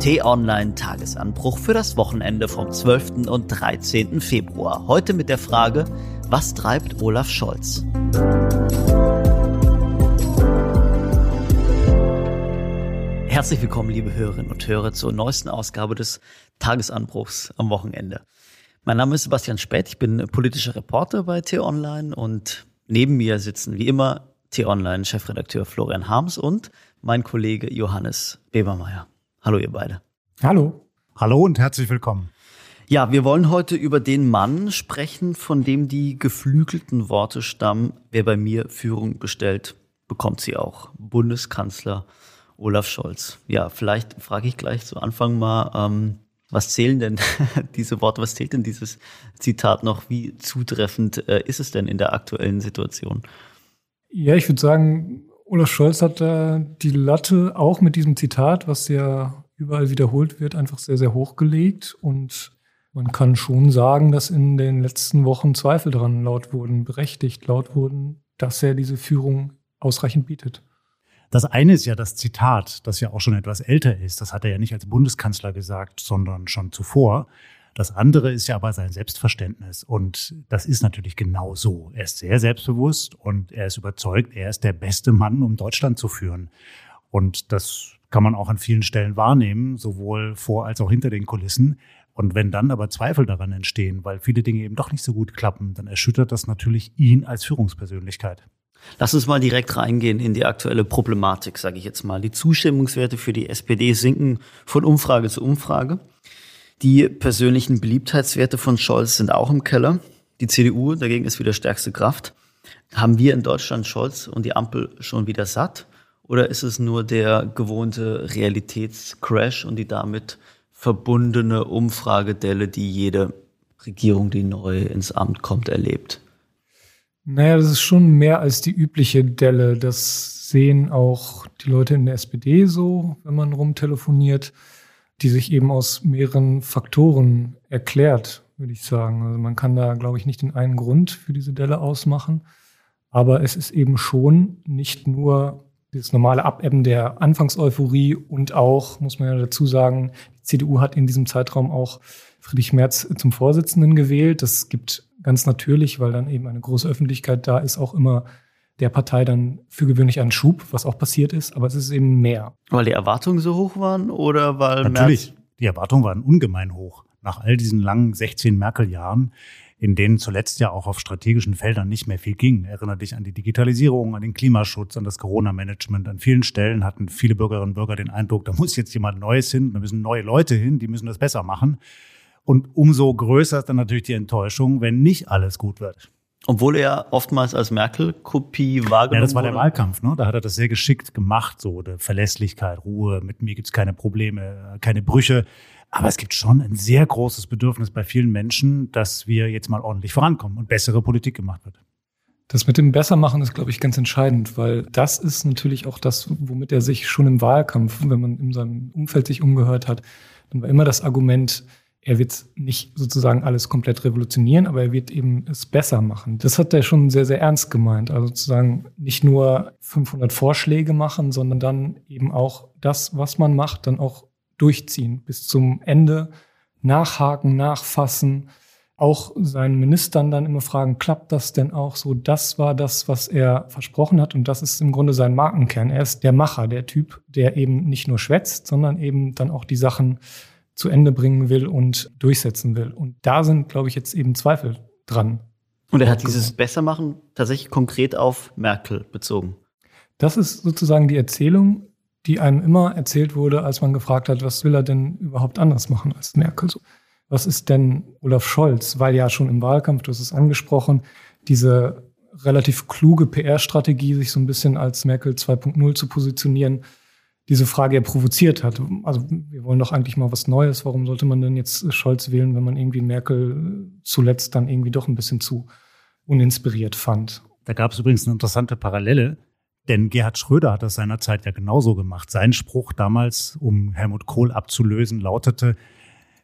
T-Online Tagesanbruch für das Wochenende vom 12. und 13. Februar. Heute mit der Frage, was treibt Olaf Scholz? Herzlich willkommen, liebe Hörerinnen und Hörer, zur neuesten Ausgabe des Tagesanbruchs am Wochenende. Mein Name ist Sebastian Spät, ich bin politischer Reporter bei T-Online und neben mir sitzen wie immer T-Online-Chefredakteur Florian Harms und mein Kollege Johannes Bebermeier. Hallo ihr beide. Hallo. Hallo und herzlich willkommen. Ja, wir wollen heute über den Mann sprechen, von dem die geflügelten Worte stammen, wer bei mir Führung bestellt, bekommt sie auch. Bundeskanzler Olaf Scholz. Ja, vielleicht frage ich gleich zu Anfang mal, ähm, was zählen denn diese Worte, was zählt denn dieses Zitat noch? Wie zutreffend äh, ist es denn in der aktuellen Situation? Ja, ich würde sagen, Olaf Scholz hat da die Latte auch mit diesem Zitat, was ja überall wiederholt wird, einfach sehr, sehr hoch gelegt. Und man kann schon sagen, dass in den letzten Wochen Zweifel daran laut wurden, berechtigt laut wurden, dass er diese Führung ausreichend bietet. Das eine ist ja das Zitat, das ja auch schon etwas älter ist. Das hat er ja nicht als Bundeskanzler gesagt, sondern schon zuvor. Das andere ist ja aber sein Selbstverständnis. Und das ist natürlich genau so. Er ist sehr selbstbewusst und er ist überzeugt, er ist der beste Mann, um Deutschland zu führen. Und das kann man auch an vielen Stellen wahrnehmen, sowohl vor als auch hinter den Kulissen. Und wenn dann aber Zweifel daran entstehen, weil viele Dinge eben doch nicht so gut klappen, dann erschüttert das natürlich ihn als Führungspersönlichkeit. Lass uns mal direkt reingehen in die aktuelle Problematik, sage ich jetzt mal. Die Zustimmungswerte für die SPD sinken von Umfrage zu Umfrage. Die persönlichen Beliebtheitswerte von Scholz sind auch im Keller. Die CDU dagegen ist wieder stärkste Kraft. Haben wir in Deutschland Scholz und die Ampel schon wieder satt? Oder ist es nur der gewohnte Realitätscrash und die damit verbundene Umfragedelle, die jede Regierung, die neu ins Amt kommt, erlebt? Naja, das ist schon mehr als die übliche Delle. Das sehen auch die Leute in der SPD so, wenn man rumtelefoniert, die sich eben aus mehreren Faktoren erklärt, würde ich sagen. Also man kann da, glaube ich, nicht den einen Grund für diese Delle ausmachen. Aber es ist eben schon nicht nur das normale Abebben der Anfangseuphorie und auch, muss man ja dazu sagen, die CDU hat in diesem Zeitraum auch Friedrich Merz zum Vorsitzenden gewählt. Das gibt ganz natürlich, weil dann eben eine große Öffentlichkeit da ist, auch immer der Partei dann für gewöhnlich einen Schub, was auch passiert ist, aber es ist eben mehr. Weil die Erwartungen so hoch waren oder weil Natürlich, Merz die Erwartungen waren ungemein hoch. Nach all diesen langen 16 Merkel-Jahren, in denen zuletzt ja auch auf strategischen Feldern nicht mehr viel ging. Erinnere dich an die Digitalisierung, an den Klimaschutz, an das Corona-Management. An vielen Stellen hatten viele Bürgerinnen und Bürger den Eindruck, da muss jetzt jemand Neues hin, da müssen neue Leute hin, die müssen das besser machen. Und umso größer ist dann natürlich die Enttäuschung, wenn nicht alles gut wird. Obwohl er oftmals als Merkel-Kopie wahrgenommen wurde. Ja, das war der Wahlkampf, ne? Da hat er das sehr geschickt gemacht, so der Verlässlichkeit, Ruhe, mit mir gibt's keine Probleme, keine Brüche. Aber es gibt schon ein sehr großes Bedürfnis bei vielen Menschen, dass wir jetzt mal ordentlich vorankommen und bessere Politik gemacht wird. Das mit dem Bessermachen ist, glaube ich, ganz entscheidend, weil das ist natürlich auch das, womit er sich schon im Wahlkampf, wenn man in seinem Umfeld sich umgehört hat, dann war immer das Argument, er wird nicht sozusagen alles komplett revolutionieren, aber er wird eben es besser machen. Das hat er schon sehr, sehr ernst gemeint. Also sozusagen nicht nur 500 Vorschläge machen, sondern dann eben auch das, was man macht, dann auch durchziehen bis zum Ende, nachhaken, nachfassen, auch seinen Ministern dann immer fragen, klappt das denn auch so? Das war das, was er versprochen hat und das ist im Grunde sein Markenkern. Er ist der Macher, der Typ, der eben nicht nur schwätzt, sondern eben dann auch die Sachen zu Ende bringen will und durchsetzen will. Und da sind, glaube ich, jetzt eben Zweifel dran. Und er hat dieses Bessermachen tatsächlich konkret auf Merkel bezogen. Das ist sozusagen die Erzählung, die einem immer erzählt wurde, als man gefragt hat, was will er denn überhaupt anders machen als Merkel? Was ist denn Olaf Scholz? Weil ja schon im Wahlkampf, du hast es angesprochen, diese relativ kluge PR-Strategie, sich so ein bisschen als Merkel 2.0 zu positionieren, diese Frage ja provoziert hat. Also wir wollen doch eigentlich mal was Neues. Warum sollte man denn jetzt Scholz wählen, wenn man irgendwie Merkel zuletzt dann irgendwie doch ein bisschen zu uninspiriert fand? Da gab es übrigens eine interessante Parallele, denn Gerhard Schröder hat das seinerzeit ja genauso gemacht. Sein Spruch damals, um Helmut Kohl abzulösen, lautete,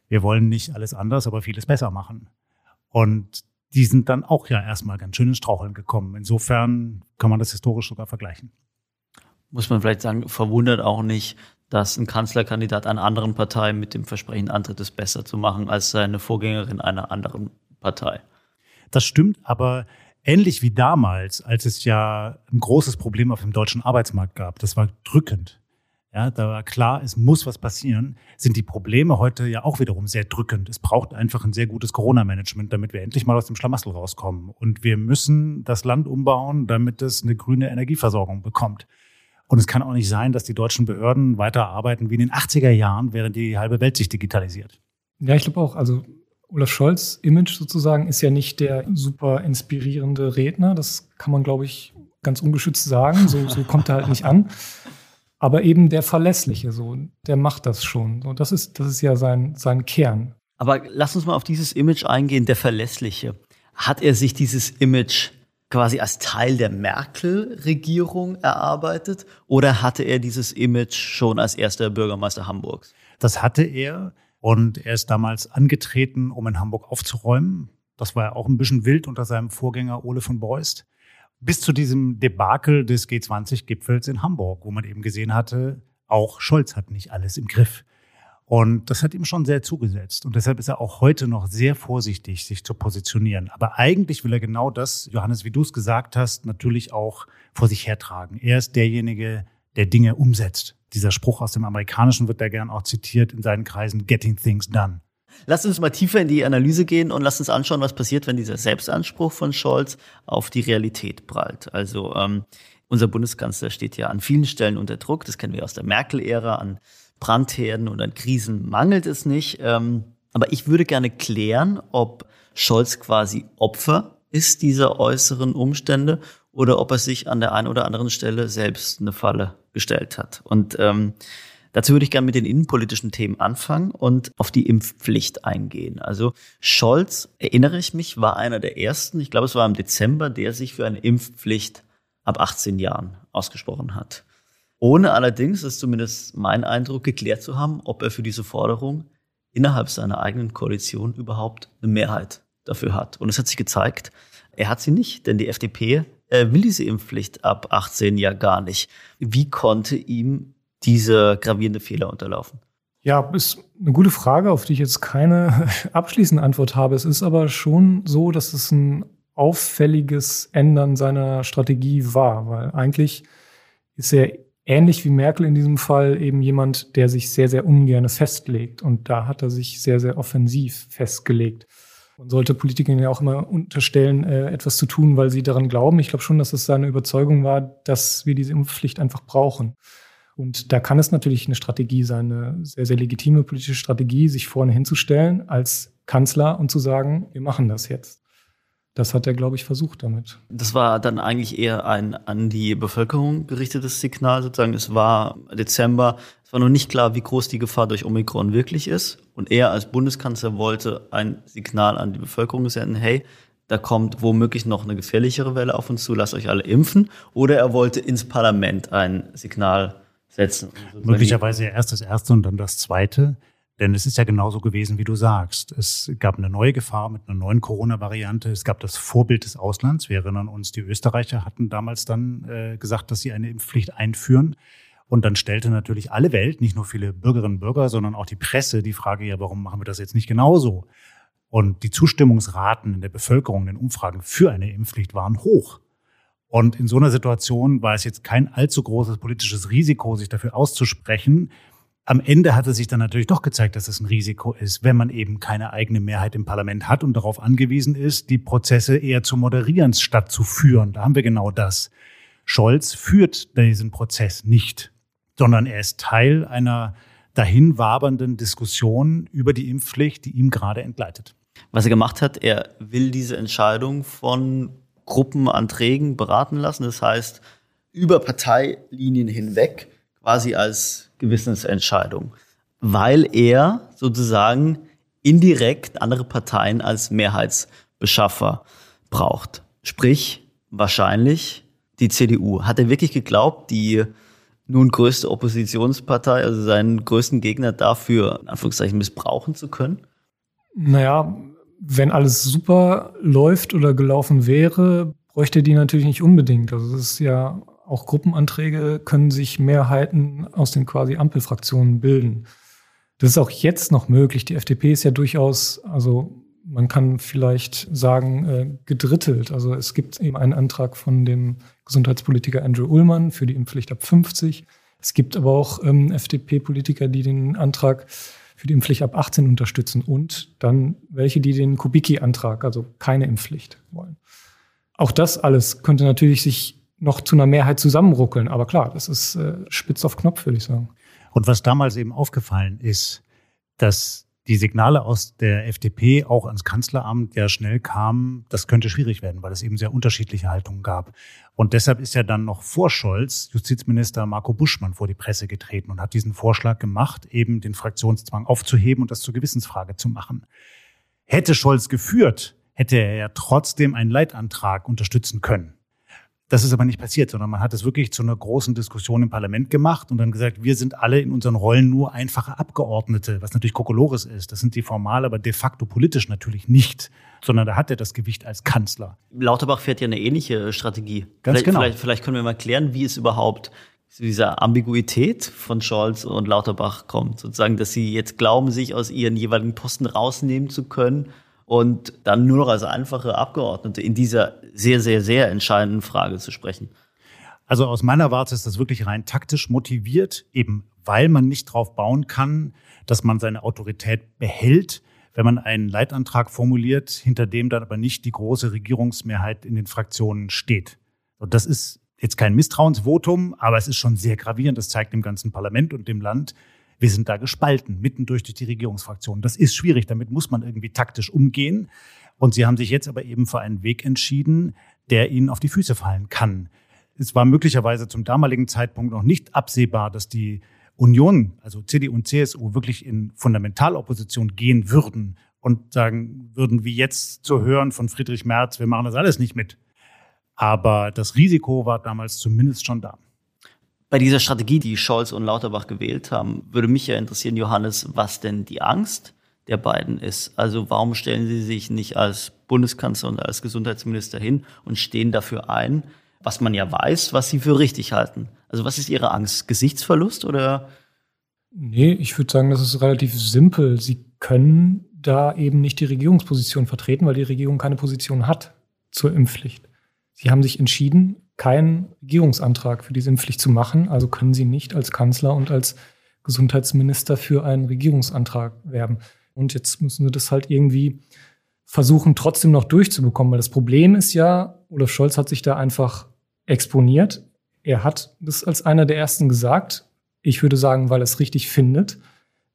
wir wollen nicht alles anders, aber vieles besser machen. Und die sind dann auch ja erstmal ganz schön ins Straucheln gekommen. Insofern kann man das historisch sogar vergleichen muss man vielleicht sagen, verwundert auch nicht, dass ein Kanzlerkandidat einer anderen Partei mit dem Versprechen antritt, es besser zu machen als seine Vorgängerin einer anderen Partei. Das stimmt, aber ähnlich wie damals, als es ja ein großes Problem auf dem deutschen Arbeitsmarkt gab, das war drückend. Ja, da war klar, es muss was passieren, sind die Probleme heute ja auch wiederum sehr drückend. Es braucht einfach ein sehr gutes Corona-Management, damit wir endlich mal aus dem Schlamassel rauskommen. Und wir müssen das Land umbauen, damit es eine grüne Energieversorgung bekommt. Und es kann auch nicht sein, dass die deutschen Behörden weiter arbeiten wie in den 80er Jahren, während die halbe Welt sich digitalisiert. Ja, ich glaube auch. Also Olaf Scholz Image sozusagen ist ja nicht der super inspirierende Redner. Das kann man, glaube ich, ganz ungeschützt sagen. So, so kommt er halt nicht an. Aber eben der Verlässliche, so, der macht das schon. So, das ist, das ist ja sein, sein Kern. Aber lass uns mal auf dieses Image eingehen, der Verlässliche. Hat er sich dieses Image quasi als Teil der Merkel-Regierung erarbeitet oder hatte er dieses Image schon als erster Bürgermeister Hamburgs? Das hatte er und er ist damals angetreten, um in Hamburg aufzuräumen. Das war ja auch ein bisschen wild unter seinem Vorgänger Ole von Beust. Bis zu diesem Debakel des G20-Gipfels in Hamburg, wo man eben gesehen hatte, auch Scholz hat nicht alles im Griff. Und das hat ihm schon sehr zugesetzt. Und deshalb ist er auch heute noch sehr vorsichtig, sich zu positionieren. Aber eigentlich will er genau das, Johannes, wie du es gesagt hast, natürlich auch vor sich hertragen. Er ist derjenige, der Dinge umsetzt. Dieser Spruch aus dem Amerikanischen wird da gern auch zitiert in seinen Kreisen, Getting Things Done. Lass uns mal tiefer in die Analyse gehen und lass uns anschauen, was passiert, wenn dieser Selbstanspruch von Scholz auf die Realität prallt. Also ähm, unser Bundeskanzler steht ja an vielen Stellen unter Druck. Das kennen wir aus der Merkel-Ära. An Brandherden und an Krisen mangelt es nicht. Ähm, aber ich würde gerne klären, ob Scholz quasi Opfer ist dieser äußeren Umstände oder ob er sich an der einen oder anderen Stelle selbst eine Falle gestellt hat. Und ähm, dazu würde ich gerne mit den innenpolitischen Themen anfangen und auf die Impfpflicht eingehen. Also Scholz, erinnere ich mich, war einer der ersten, ich glaube es war im Dezember, der sich für eine Impfpflicht ab 18 Jahren ausgesprochen hat ohne allerdings, das ist zumindest mein Eindruck, geklärt zu haben, ob er für diese Forderung innerhalb seiner eigenen Koalition überhaupt eine Mehrheit dafür hat. Und es hat sich gezeigt, er hat sie nicht, denn die FDP äh, will diese Impfpflicht ab 18 ja gar nicht. Wie konnte ihm dieser gravierende Fehler unterlaufen? Ja, ist eine gute Frage, auf die ich jetzt keine abschließende Antwort habe. Es ist aber schon so, dass es ein auffälliges Ändern seiner Strategie war, weil eigentlich ist er ähnlich wie Merkel in diesem Fall eben jemand, der sich sehr, sehr ungern festlegt. Und da hat er sich sehr, sehr offensiv festgelegt. Man sollte Politikern ja auch immer unterstellen, äh, etwas zu tun, weil sie daran glauben. Ich glaube schon, dass es seine Überzeugung war, dass wir diese Impfpflicht einfach brauchen. Und da kann es natürlich eine Strategie sein, eine sehr, sehr legitime politische Strategie, sich vorne hinzustellen als Kanzler und zu sagen, wir machen das jetzt. Das hat er, glaube ich, versucht damit. Das war dann eigentlich eher ein an die Bevölkerung gerichtetes Signal sozusagen. Es war Dezember, es war noch nicht klar, wie groß die Gefahr durch Omikron wirklich ist. Und er als Bundeskanzler wollte ein Signal an die Bevölkerung senden, hey, da kommt womöglich noch eine gefährlichere Welle auf uns zu, lasst euch alle impfen. Oder er wollte ins Parlament ein Signal setzen. Möglicherweise erst das erste und dann das zweite. Denn es ist ja genauso gewesen, wie du sagst. Es gab eine neue Gefahr mit einer neuen Corona-Variante. Es gab das Vorbild des Auslands. Wir erinnern uns, die Österreicher hatten damals dann äh, gesagt, dass sie eine Impfpflicht einführen. Und dann stellte natürlich alle Welt, nicht nur viele Bürgerinnen und Bürger, sondern auch die Presse die Frage, ja, warum machen wir das jetzt nicht genauso? Und die Zustimmungsraten in der Bevölkerung, in den Umfragen für eine Impfpflicht waren hoch. Und in so einer Situation war es jetzt kein allzu großes politisches Risiko, sich dafür auszusprechen, am Ende hat es sich dann natürlich doch gezeigt, dass es ein Risiko ist, wenn man eben keine eigene Mehrheit im Parlament hat und darauf angewiesen ist, die Prozesse eher zu moderieren statt zu führen. Da haben wir genau das. Scholz führt diesen Prozess nicht, sondern er ist Teil einer dahin wabernden Diskussion über die Impfpflicht, die ihm gerade entgleitet. Was er gemacht hat, er will diese Entscheidung von Gruppenanträgen beraten lassen. Das heißt, über Parteilinien hinweg quasi als Gewissensentscheidung, weil er sozusagen indirekt andere Parteien als Mehrheitsbeschaffer braucht. Sprich, wahrscheinlich die CDU. Hat er wirklich geglaubt, die nun größte Oppositionspartei, also seinen größten Gegner dafür, in Anführungszeichen, missbrauchen zu können? Naja, wenn alles super läuft oder gelaufen wäre, bräuchte die natürlich nicht unbedingt. Also es ist ja auch Gruppenanträge können sich Mehrheiten aus den quasi Ampelfraktionen bilden. Das ist auch jetzt noch möglich. Die FDP ist ja durchaus, also man kann vielleicht sagen, äh, gedrittelt. Also es gibt eben einen Antrag von dem Gesundheitspolitiker Andrew Ullmann für die Impfpflicht ab 50. Es gibt aber auch ähm, FDP-Politiker, die den Antrag für die Impfpflicht ab 18 unterstützen und dann welche, die den Kubicki-Antrag, also keine Impfpflicht wollen. Auch das alles könnte natürlich sich noch zu einer Mehrheit zusammenruckeln. Aber klar, das ist äh, spitz auf Knopf, würde ich sagen. Und was damals eben aufgefallen ist, dass die Signale aus der FDP auch ans Kanzleramt ja schnell kamen, das könnte schwierig werden, weil es eben sehr unterschiedliche Haltungen gab. Und deshalb ist ja dann noch vor Scholz Justizminister Marco Buschmann vor die Presse getreten und hat diesen Vorschlag gemacht, eben den Fraktionszwang aufzuheben und das zur Gewissensfrage zu machen. Hätte Scholz geführt, hätte er ja trotzdem einen Leitantrag unterstützen können. Das ist aber nicht passiert, sondern man hat es wirklich zu einer großen Diskussion im Parlament gemacht und dann gesagt, wir sind alle in unseren Rollen nur einfache Abgeordnete, was natürlich Kokolores ist. Das sind die formal, aber de facto politisch natürlich nicht, sondern da hat er das Gewicht als Kanzler. Lauterbach fährt ja eine ähnliche Strategie. Ganz vielleicht, genau. Vielleicht, vielleicht können wir mal klären, wie es überhaupt zu dieser Ambiguität von Scholz und Lauterbach kommt. Sozusagen, dass sie jetzt glauben, sich aus ihren jeweiligen Posten rausnehmen zu können und dann nur noch als einfache Abgeordnete in dieser sehr, sehr, sehr entscheidenden Frage zu sprechen. Also aus meiner Warte ist das wirklich rein taktisch motiviert, eben weil man nicht darauf bauen kann, dass man seine Autorität behält, wenn man einen Leitantrag formuliert, hinter dem dann aber nicht die große Regierungsmehrheit in den Fraktionen steht. Und das ist jetzt kein Misstrauensvotum, aber es ist schon sehr gravierend. Das zeigt dem ganzen Parlament und dem Land, wir sind da gespalten, mitten durch die Regierungsfraktionen. Das ist schwierig, damit muss man irgendwie taktisch umgehen. Und sie haben sich jetzt aber eben für einen Weg entschieden, der ihnen auf die Füße fallen kann. Es war möglicherweise zum damaligen Zeitpunkt noch nicht absehbar, dass die Union, also CDU und CSU, wirklich in Fundamentalopposition gehen würden und sagen würden, wie jetzt zu hören von Friedrich Merz, wir machen das alles nicht mit. Aber das Risiko war damals zumindest schon da. Bei dieser Strategie, die Scholz und Lauterbach gewählt haben, würde mich ja interessieren, Johannes, was denn die Angst der beiden ist. Also warum stellen sie sich nicht als Bundeskanzler und als Gesundheitsminister hin und stehen dafür ein, was man ja weiß, was sie für richtig halten? Also was ist ihre Angst? Gesichtsverlust oder? Nee, ich würde sagen, das ist relativ simpel. Sie können da eben nicht die Regierungsposition vertreten, weil die Regierung keine Position hat zur Impfpflicht. Sie haben sich entschieden, keinen Regierungsantrag für diese Impfpflicht zu machen. Also können Sie nicht als Kanzler und als Gesundheitsminister für einen Regierungsantrag werben. Und jetzt müssen Sie das halt irgendwie versuchen, trotzdem noch durchzubekommen. Weil das Problem ist ja, Olaf Scholz hat sich da einfach exponiert. Er hat das als einer der ersten gesagt. Ich würde sagen, weil er es richtig findet.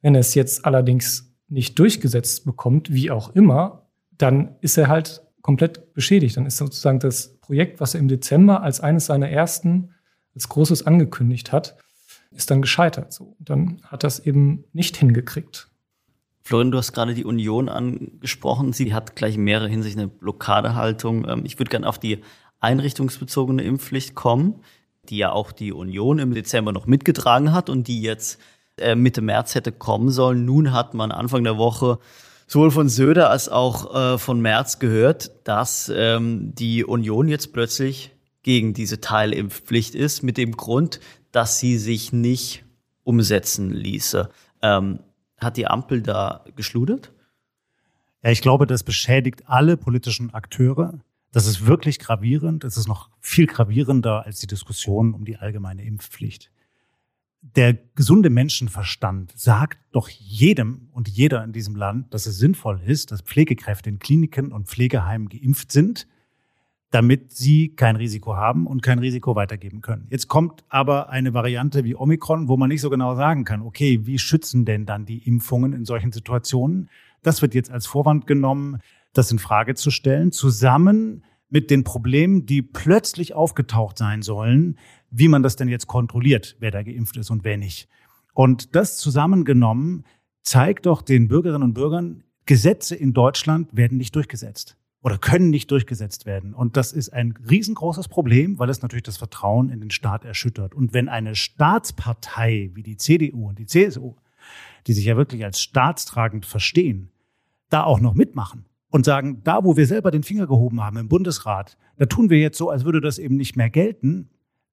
Wenn er es jetzt allerdings nicht durchgesetzt bekommt, wie auch immer, dann ist er halt komplett beschädigt. Dann ist sozusagen das Projekt, was er im Dezember als eines seiner ersten, als großes angekündigt hat, ist dann gescheitert. So. Dann hat das eben nicht hingekriegt. Florian, du hast gerade die Union angesprochen. Sie hat gleich in mehrerer Hinsicht eine Blockadehaltung. Ähm, ich würde gerne auf die einrichtungsbezogene Impfpflicht kommen, die ja auch die Union im Dezember noch mitgetragen hat und die jetzt äh, Mitte März hätte kommen sollen. Nun hat man Anfang der Woche sowohl von Söder als auch äh, von Merz gehört, dass ähm, die Union jetzt plötzlich gegen diese Teilimpfpflicht ist, mit dem Grund, dass sie sich nicht umsetzen ließe. Ähm, hat die Ampel da geschludert? Ja, ich glaube, das beschädigt alle politischen Akteure. Das ist wirklich gravierend. Es ist noch viel gravierender als die Diskussion um die allgemeine Impfpflicht der gesunde Menschenverstand sagt doch jedem und jeder in diesem Land, dass es sinnvoll ist, dass Pflegekräfte in Kliniken und Pflegeheimen geimpft sind, damit sie kein Risiko haben und kein Risiko weitergeben können. Jetzt kommt aber eine Variante wie Omikron, wo man nicht so genau sagen kann, okay, wie schützen denn dann die Impfungen in solchen Situationen? Das wird jetzt als Vorwand genommen, das in Frage zu stellen, zusammen mit den Problemen, die plötzlich aufgetaucht sein sollen, wie man das denn jetzt kontrolliert, wer da geimpft ist und wer nicht. Und das zusammengenommen zeigt doch den Bürgerinnen und Bürgern, Gesetze in Deutschland werden nicht durchgesetzt oder können nicht durchgesetzt werden. Und das ist ein riesengroßes Problem, weil es natürlich das Vertrauen in den Staat erschüttert. Und wenn eine Staatspartei wie die CDU und die CSU, die sich ja wirklich als staatstragend verstehen, da auch noch mitmachen und sagen, da wo wir selber den Finger gehoben haben im Bundesrat, da tun wir jetzt so, als würde das eben nicht mehr gelten,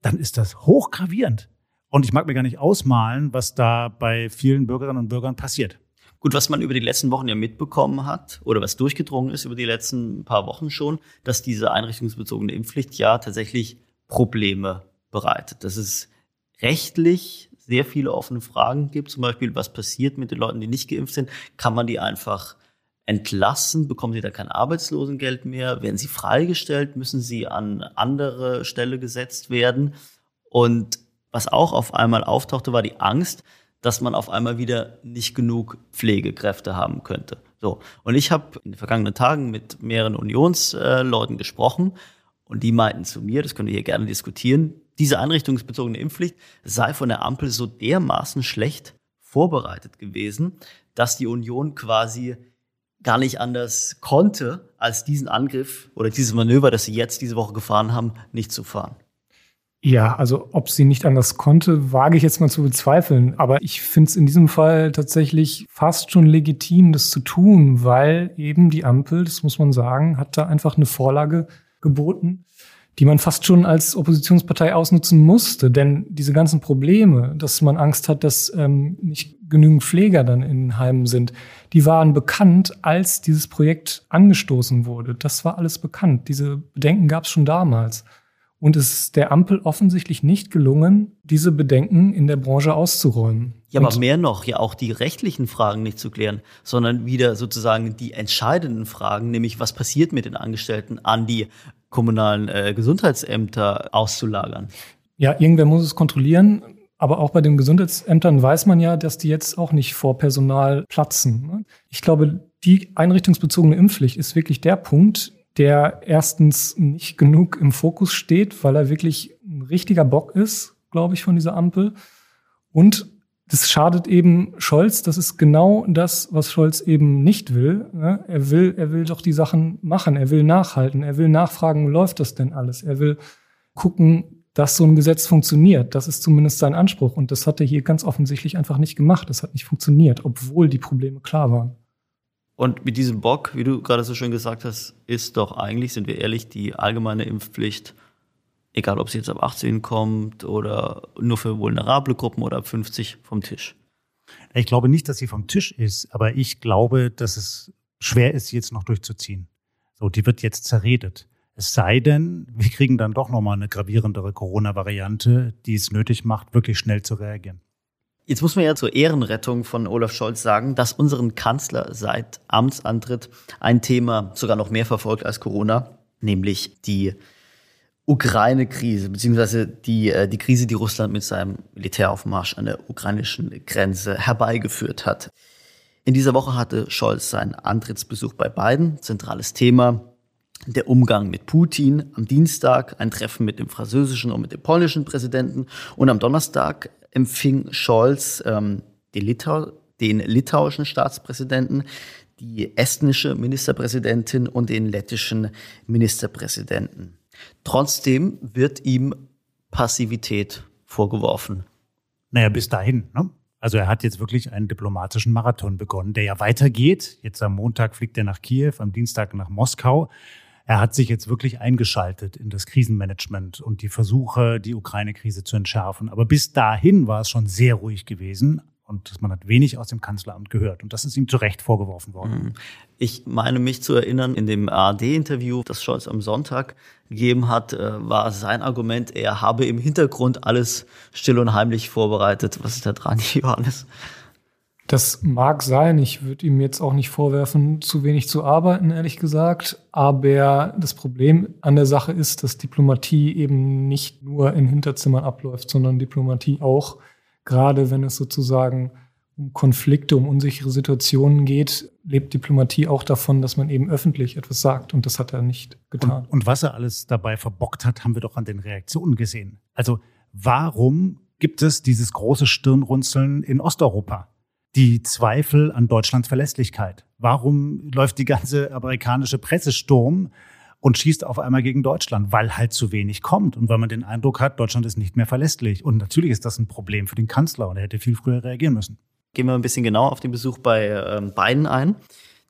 dann ist das hochgravierend. Und ich mag mir gar nicht ausmalen, was da bei vielen Bürgerinnen und Bürgern passiert. Gut, was man über die letzten Wochen ja mitbekommen hat oder was durchgedrungen ist über die letzten paar Wochen schon, dass diese einrichtungsbezogene Impfpflicht ja tatsächlich Probleme bereitet. Dass es rechtlich sehr viele offene Fragen gibt, zum Beispiel, was passiert mit den Leuten, die nicht geimpft sind? Kann man die einfach entlassen? Bekommen sie da kein Arbeitslosengeld mehr? Werden sie freigestellt? Müssen sie an andere Stelle gesetzt werden? Und was auch auf einmal auftauchte, war die Angst, dass man auf einmal wieder nicht genug Pflegekräfte haben könnte. So. Und ich habe in den vergangenen Tagen mit mehreren Unionsleuten gesprochen und die meinten zu mir, das können wir hier gerne diskutieren, diese einrichtungsbezogene Impfpflicht sei von der Ampel so dermaßen schlecht vorbereitet gewesen, dass die Union quasi gar nicht anders konnte, als diesen Angriff oder dieses Manöver, das sie jetzt diese Woche gefahren haben, nicht zu fahren. Ja, also ob sie nicht anders konnte, wage ich jetzt mal zu bezweifeln. Aber ich finde es in diesem Fall tatsächlich fast schon legitim, das zu tun, weil eben die Ampel, das muss man sagen, hat da einfach eine Vorlage geboten, die man fast schon als Oppositionspartei ausnutzen musste. Denn diese ganzen Probleme, dass man Angst hat, dass ähm, nicht genügend Pfleger dann in Heimen sind, die waren bekannt, als dieses Projekt angestoßen wurde. Das war alles bekannt. Diese Bedenken gab es schon damals. Und es ist der Ampel offensichtlich nicht gelungen, diese Bedenken in der Branche auszuräumen. Ja, aber mehr noch, ja auch die rechtlichen Fragen nicht zu klären, sondern wieder sozusagen die entscheidenden Fragen, nämlich was passiert mit den Angestellten, an die kommunalen äh, Gesundheitsämter auszulagern. Ja, irgendwer muss es kontrollieren. Aber auch bei den Gesundheitsämtern weiß man ja, dass die jetzt auch nicht vor Personal platzen. Ne? Ich glaube, die einrichtungsbezogene Impfpflicht ist wirklich der Punkt, der erstens nicht genug im Fokus steht, weil er wirklich ein richtiger Bock ist, glaube ich, von dieser Ampel. Und das schadet eben Scholz. Das ist genau das, was Scholz eben nicht will. Ne? Er will, er will doch die Sachen machen. Er will nachhalten. Er will nachfragen, läuft das denn alles? Er will gucken, dass so ein Gesetz funktioniert. Das ist zumindest sein Anspruch. Und das hat er hier ganz offensichtlich einfach nicht gemacht. Das hat nicht funktioniert, obwohl die Probleme klar waren. Und mit diesem Bock, wie du gerade so schön gesagt hast, ist doch eigentlich, sind wir ehrlich, die allgemeine Impfpflicht, egal ob sie jetzt ab 18 kommt oder nur für vulnerable Gruppen oder ab 50 vom Tisch. Ich glaube nicht, dass sie vom Tisch ist, aber ich glaube, dass es schwer ist, sie jetzt noch durchzuziehen. So, die wird jetzt zerredet. Es sei denn, wir kriegen dann doch nochmal eine gravierendere Corona-Variante, die es nötig macht, wirklich schnell zu reagieren. Jetzt muss man ja zur Ehrenrettung von Olaf Scholz sagen, dass unseren Kanzler seit Amtsantritt ein Thema sogar noch mehr verfolgt als Corona, nämlich die Ukraine-Krise, beziehungsweise die, äh, die Krise, die Russland mit seinem Militäraufmarsch an der ukrainischen Grenze herbeigeführt hat. In dieser Woche hatte Scholz seinen Antrittsbesuch bei Biden. Zentrales Thema der Umgang mit Putin. Am Dienstag ein Treffen mit dem französischen und mit dem polnischen Präsidenten. Und am Donnerstag empfing Scholz ähm, den, Litau den litauischen Staatspräsidenten, die estnische Ministerpräsidentin und den lettischen Ministerpräsidenten. Trotzdem wird ihm Passivität vorgeworfen. Naja, bis dahin. Ne? Also er hat jetzt wirklich einen diplomatischen Marathon begonnen, der ja weitergeht. Jetzt am Montag fliegt er nach Kiew, am Dienstag nach Moskau er hat sich jetzt wirklich eingeschaltet in das Krisenmanagement und die Versuche, die Ukraine-Krise zu entschärfen. Aber bis dahin war es schon sehr ruhig gewesen und man hat wenig aus dem Kanzleramt gehört. Und das ist ihm zu Recht vorgeworfen worden. Mhm. Ich meine mich zu erinnern, in dem ARD-Interview, das Scholz am Sonntag gegeben hat, äh, war sein Argument, er habe im Hintergrund alles still und heimlich vorbereitet. Was ist da dran, Johannes? Das mag sein. Ich würde ihm jetzt auch nicht vorwerfen, zu wenig zu arbeiten, ehrlich gesagt. Aber das Problem an der Sache ist, dass Diplomatie eben nicht nur in Hinterzimmern abläuft, sondern Diplomatie auch, gerade wenn es sozusagen um Konflikte, um unsichere Situationen geht, lebt Diplomatie auch davon, dass man eben öffentlich etwas sagt. Und das hat er nicht getan. Und, und was er alles dabei verbockt hat, haben wir doch an den Reaktionen gesehen. Also warum gibt es dieses große Stirnrunzeln in Osteuropa? die Zweifel an Deutschlands Verlässlichkeit. Warum läuft die ganze amerikanische Presse Sturm und schießt auf einmal gegen Deutschland? Weil halt zu wenig kommt und weil man den Eindruck hat, Deutschland ist nicht mehr verlässlich. Und natürlich ist das ein Problem für den Kanzler und er hätte viel früher reagieren müssen. Gehen wir ein bisschen genauer auf den Besuch bei ähm, Biden ein.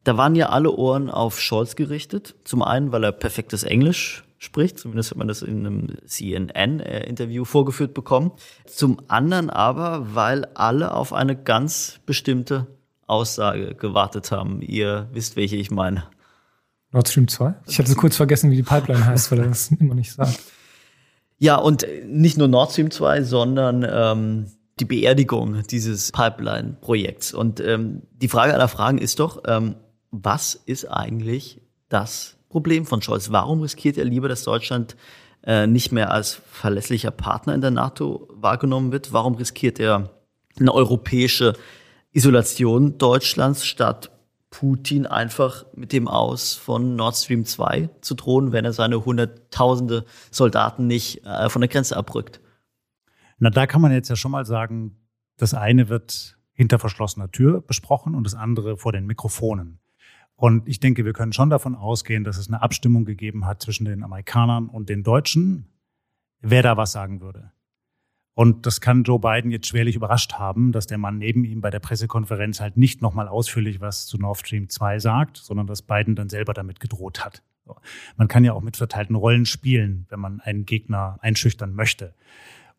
Da waren ja alle Ohren auf Scholz gerichtet. Zum einen, weil er perfektes Englisch spricht. Zumindest hat man das in einem CNN-Interview vorgeführt bekommen. Zum anderen aber, weil alle auf eine ganz bestimmte Aussage gewartet haben. Ihr wisst, welche ich meine. Nord Stream 2? Ich hatte kurz vergessen, wie die Pipeline heißt, weil er das immer nicht sagt. Ja, und nicht nur Nord Stream 2, sondern ähm, die Beerdigung dieses Pipeline-Projekts. Und ähm, die Frage aller Fragen ist doch, ähm, was ist eigentlich das Problem von Scholz? Warum riskiert er lieber, dass Deutschland äh, nicht mehr als verlässlicher Partner in der NATO wahrgenommen wird? Warum riskiert er eine europäische Isolation Deutschlands statt Putin einfach mit dem Aus von Nord Stream 2 zu drohen, wenn er seine hunderttausende Soldaten nicht äh, von der Grenze abrückt? Na, da kann man jetzt ja schon mal sagen, das eine wird hinter verschlossener Tür besprochen und das andere vor den Mikrofonen. Und ich denke, wir können schon davon ausgehen, dass es eine Abstimmung gegeben hat zwischen den Amerikanern und den Deutschen, wer da was sagen würde. Und das kann Joe Biden jetzt schwerlich überrascht haben, dass der Mann neben ihm bei der Pressekonferenz halt nicht nochmal ausführlich was zu Nord Stream 2 sagt, sondern dass Biden dann selber damit gedroht hat. Man kann ja auch mit verteilten Rollen spielen, wenn man einen Gegner einschüchtern möchte.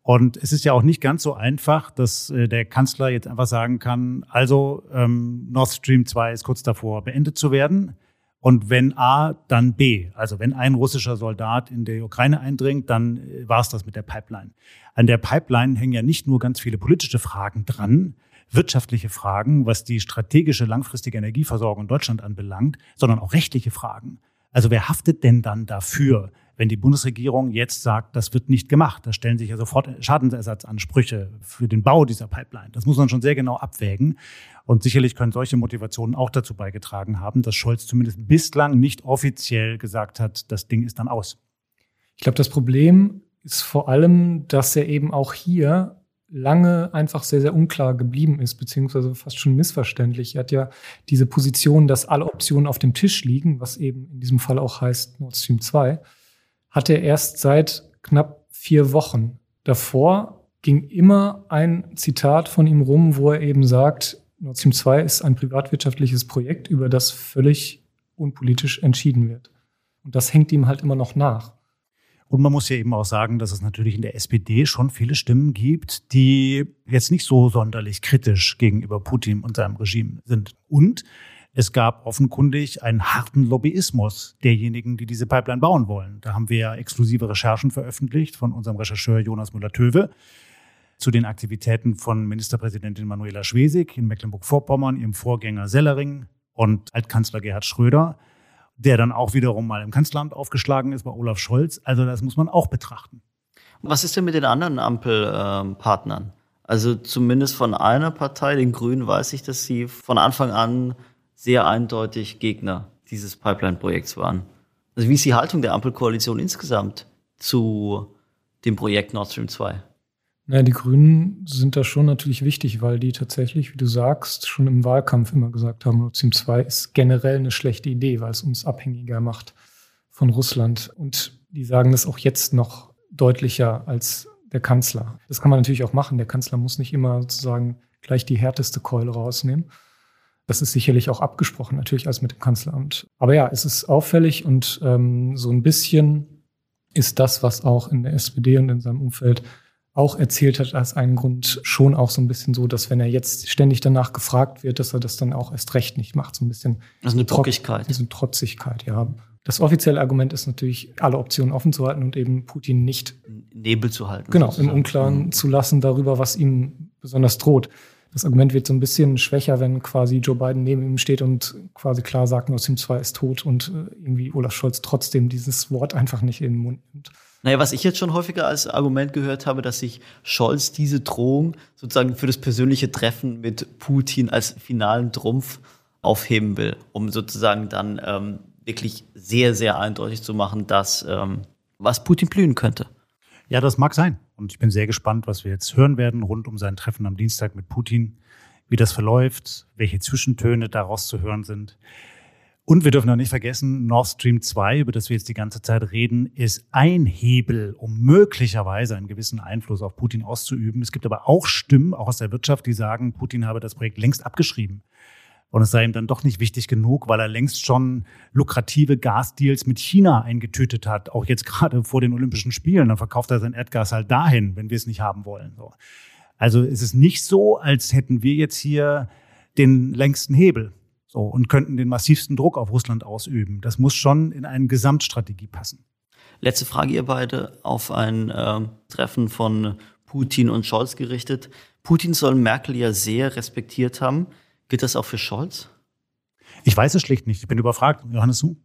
Und es ist ja auch nicht ganz so einfach, dass äh, der Kanzler jetzt einfach sagen kann, also ähm, Nord Stream 2 ist kurz davor beendet zu werden. Und wenn A, dann B. Also wenn ein russischer Soldat in die Ukraine eindringt, dann äh, war es das mit der Pipeline. An der Pipeline hängen ja nicht nur ganz viele politische Fragen dran, wirtschaftliche Fragen, was die strategische langfristige Energieversorgung in Deutschland anbelangt, sondern auch rechtliche Fragen. Also wer haftet denn dann dafür, wenn die Bundesregierung jetzt sagt, das wird nicht gemacht? Da stellen sich ja sofort Schadensersatzansprüche für den Bau dieser Pipeline. Das muss man schon sehr genau abwägen. Und sicherlich können solche Motivationen auch dazu beigetragen haben, dass Scholz zumindest bislang nicht offiziell gesagt hat, das Ding ist dann aus. Ich glaube, das Problem ist vor allem, dass er eben auch hier lange einfach sehr, sehr unklar geblieben ist, beziehungsweise fast schon missverständlich. Er hat ja diese Position, dass alle Optionen auf dem Tisch liegen, was eben in diesem Fall auch heißt Nord Stream 2, hat er erst seit knapp vier Wochen. Davor ging immer ein Zitat von ihm rum, wo er eben sagt, Nord Stream 2 ist ein privatwirtschaftliches Projekt, über das völlig unpolitisch entschieden wird. Und das hängt ihm halt immer noch nach. Und man muss ja eben auch sagen, dass es natürlich in der SPD schon viele Stimmen gibt, die jetzt nicht so sonderlich kritisch gegenüber Putin und seinem Regime sind. Und es gab offenkundig einen harten Lobbyismus derjenigen, die diese Pipeline bauen wollen. Da haben wir exklusive Recherchen veröffentlicht von unserem Rechercheur Jonas Müller-Töwe zu den Aktivitäten von Ministerpräsidentin Manuela Schwesig in Mecklenburg-Vorpommern, ihrem Vorgänger Sellering und Altkanzler Gerhard Schröder der dann auch wiederum mal im Kanzleramt aufgeschlagen ist bei Olaf Scholz. Also das muss man auch betrachten. Was ist denn mit den anderen Ampelpartnern? Also zumindest von einer Partei, den Grünen, weiß ich, dass sie von Anfang an sehr eindeutig Gegner dieses Pipeline-Projekts waren. Also wie ist die Haltung der Ampelkoalition insgesamt zu dem Projekt Nord Stream 2? Naja, die Grünen sind da schon natürlich wichtig, weil die tatsächlich, wie du sagst, schon im Wahlkampf immer gesagt haben, Nord Stream 2 ist generell eine schlechte Idee, weil es uns abhängiger macht von Russland. Und die sagen das auch jetzt noch deutlicher als der Kanzler. Das kann man natürlich auch machen. Der Kanzler muss nicht immer sozusagen gleich die härteste Keule rausnehmen. Das ist sicherlich auch abgesprochen, natürlich als mit dem Kanzleramt. Aber ja, es ist auffällig und ähm, so ein bisschen ist das, was auch in der SPD und in seinem Umfeld auch erzählt hat als einen Grund schon auch so ein bisschen so, dass wenn er jetzt ständig danach gefragt wird, dass er das dann auch erst recht nicht macht. So ein bisschen. Also eine Trockigkeit. Diese Trotzigkeit, ja. Das offizielle Argument ist natürlich, alle Optionen offen zu halten und eben Putin nicht Nebel zu halten. Genau, sozusagen. im Unklaren mhm. zu lassen darüber, was ihm besonders droht. Das Argument wird so ein bisschen schwächer, wenn quasi Joe Biden neben ihm steht und quasi klar sagt, Nord Stream 2 ist tot und äh, irgendwie Olaf Scholz trotzdem dieses Wort einfach nicht in den Mund nimmt. Naja, was ich jetzt schon häufiger als Argument gehört habe, dass sich Scholz diese Drohung sozusagen für das persönliche Treffen mit Putin als finalen Trumpf aufheben will, um sozusagen dann ähm, wirklich sehr, sehr eindeutig zu machen, dass ähm, was Putin blühen könnte. Ja, das mag sein. Und ich bin sehr gespannt, was wir jetzt hören werden rund um sein Treffen am Dienstag mit Putin, wie das verläuft, welche Zwischentöne daraus zu hören sind. Und wir dürfen auch nicht vergessen, Nord Stream 2, über das wir jetzt die ganze Zeit reden, ist ein Hebel, um möglicherweise einen gewissen Einfluss auf Putin auszuüben. Es gibt aber auch Stimmen, auch aus der Wirtschaft, die sagen, Putin habe das Projekt längst abgeschrieben. Und es sei ihm dann doch nicht wichtig genug, weil er längst schon lukrative Gasdeals mit China eingetütet hat, auch jetzt gerade vor den Olympischen Spielen. Dann verkauft er sein Erdgas halt dahin, wenn wir es nicht haben wollen. So. Also es ist nicht so, als hätten wir jetzt hier den längsten Hebel so, und könnten den massivsten Druck auf Russland ausüben. Das muss schon in eine Gesamtstrategie passen. Letzte Frage, ihr beide, auf ein äh, Treffen von Putin und Scholz gerichtet. Putin soll Merkel ja sehr respektiert haben. Gilt das auch für Scholz? Ich weiß es schlicht nicht. Ich bin überfragt. Johannes, du?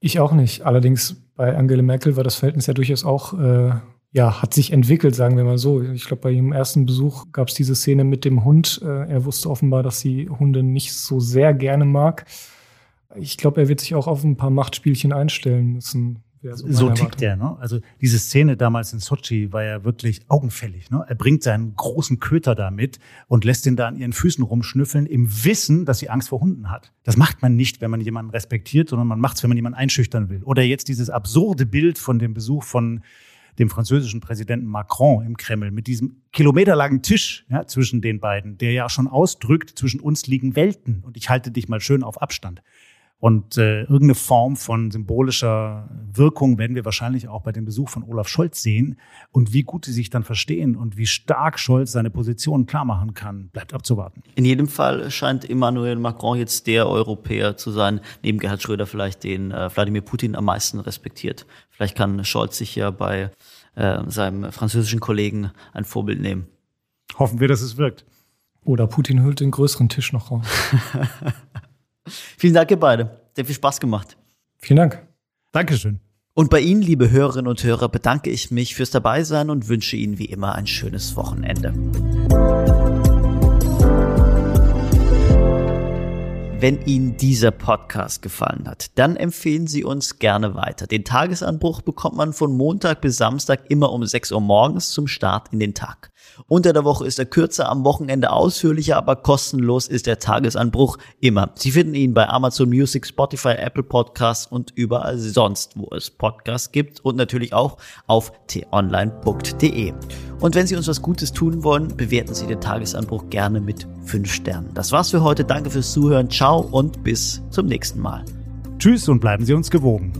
Ich auch nicht. Allerdings bei Angela Merkel war das Verhältnis ja durchaus auch, äh, ja, hat sich entwickelt, sagen wir mal so. Ich glaube, bei ihrem ersten Besuch gab es diese Szene mit dem Hund. Äh, er wusste offenbar, dass sie Hunde nicht so sehr gerne mag. Ich glaube, er wird sich auch auf ein paar Machtspielchen einstellen müssen. So, so tickt der, ne? Also diese Szene damals in Sochi war ja wirklich augenfällig. Ne? Er bringt seinen großen Köter da mit und lässt ihn da an ihren Füßen rumschnüffeln, im Wissen, dass sie Angst vor Hunden hat. Das macht man nicht, wenn man jemanden respektiert, sondern man macht es, wenn man jemanden einschüchtern will. Oder jetzt dieses absurde Bild von dem Besuch von dem französischen Präsidenten Macron im Kreml mit diesem kilometerlangen Tisch ja, zwischen den beiden, der ja schon ausdrückt, zwischen uns liegen Welten und ich halte dich mal schön auf Abstand. Und äh, irgendeine Form von symbolischer Wirkung werden wir wahrscheinlich auch bei dem Besuch von Olaf Scholz sehen. Und wie gut sie sich dann verstehen und wie stark Scholz seine Position klar machen kann, bleibt abzuwarten. In jedem Fall scheint Emmanuel Macron jetzt der Europäer zu sein, neben Gerhard Schröder vielleicht den äh, Wladimir Putin am meisten respektiert. Vielleicht kann Scholz sich ja bei äh, seinem französischen Kollegen ein Vorbild nehmen. Hoffen wir, dass es wirkt. Oder Putin hüllt den größeren Tisch noch raus. Vielen Dank, ihr beide. Sehr viel Spaß gemacht. Vielen Dank. Dankeschön. Und bei Ihnen, liebe Hörerinnen und Hörer, bedanke ich mich fürs Dabeisein und wünsche Ihnen wie immer ein schönes Wochenende. Wenn Ihnen dieser Podcast gefallen hat, dann empfehlen Sie uns gerne weiter. Den Tagesanbruch bekommt man von Montag bis Samstag immer um 6 Uhr morgens zum Start in den Tag. Unter der Woche ist er kürzer, am Wochenende ausführlicher, aber kostenlos ist der Tagesanbruch immer. Sie finden ihn bei Amazon Music, Spotify, Apple Podcasts und überall sonst, wo es Podcasts gibt und natürlich auch auf t-online.de. Und wenn Sie uns was Gutes tun wollen, bewerten Sie den Tagesanbruch gerne mit 5 Sternen. Das war's für heute. Danke fürs Zuhören. Ciao und bis zum nächsten Mal. Tschüss und bleiben Sie uns gewogen.